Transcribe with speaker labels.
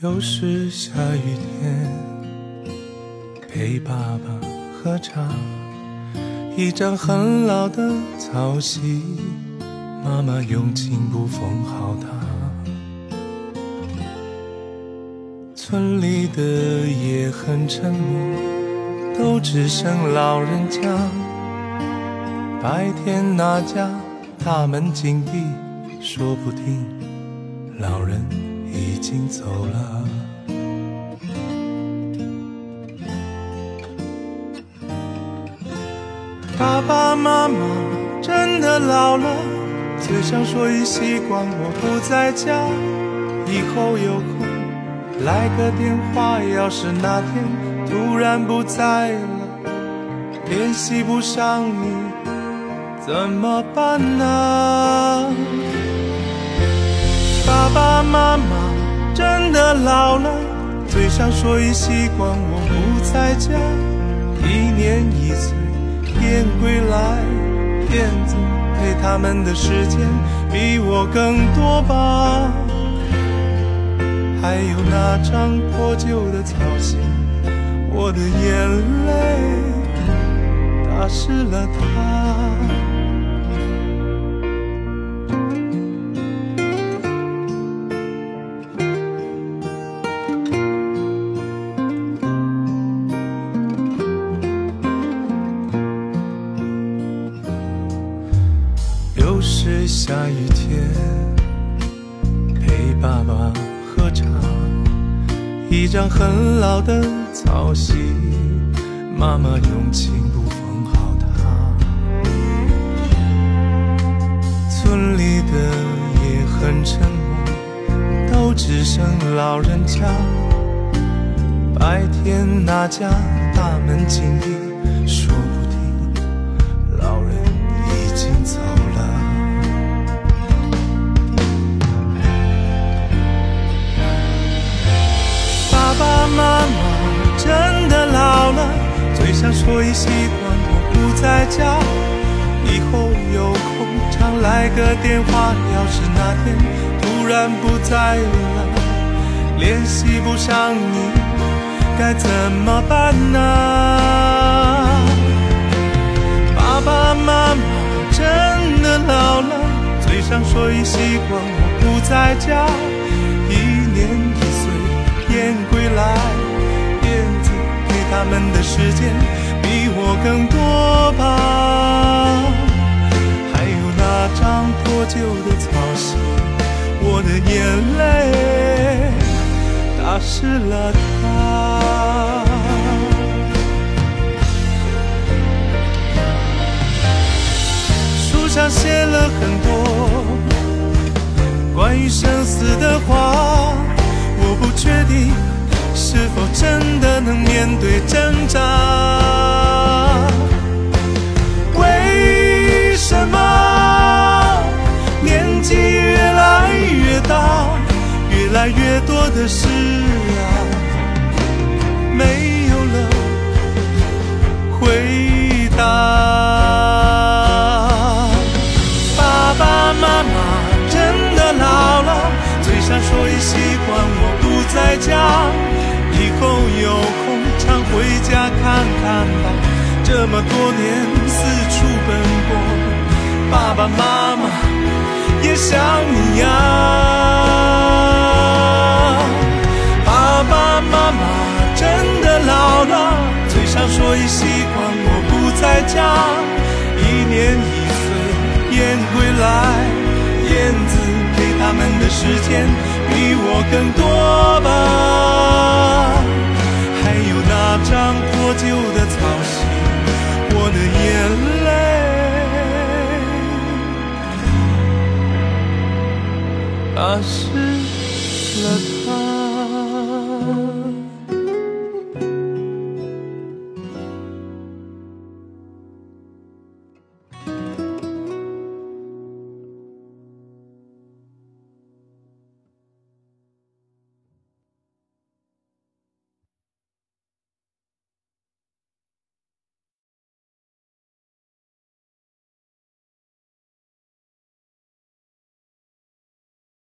Speaker 1: 又是下雨天，陪爸爸喝茶，一张很老的草席，妈妈用青布缝好它。村里的也很沉默，都只剩老人家。白天那家大门紧闭，说不定老人。已经走了，爸爸妈妈真的老了，嘴上说已习惯我不在家，以后有空来个电话。要是哪天突然不在了，联系不上你，怎么办呢？爸爸妈妈真的老了，嘴上说已习惯我不在家。一年一岁燕归来，燕子陪他们的时间比我更多吧。还有那张破旧的草席，我的眼泪打湿了它。一张很老的草席，妈妈用青布缝好它。村里的也很沉默，都只剩老人家。白天那家大门紧闭。说不定老人已经走上说已习惯我不在家，以后有空常来个电话。要是哪天突然不在了，联系不上你，该怎么办呢？爸爸妈妈真的老了，嘴上说已习惯我不在家，一年一岁燕归来。燕子给他们的时间我更多吧，还有那张破旧的草席，我的眼泪打湿了它。书上写了很多关于生死的话，的事啊，没有了回答？爸爸妈妈真的老了，嘴上说已习惯我不在家。以后有空常回家看看吧，这么多年四处奔波，爸爸妈妈也想你呀。所以习惯我不在家，一年一岁燕归来，燕子陪他们的时间比我更多吧。还有那张破旧的草席，我的眼泪打湿了它。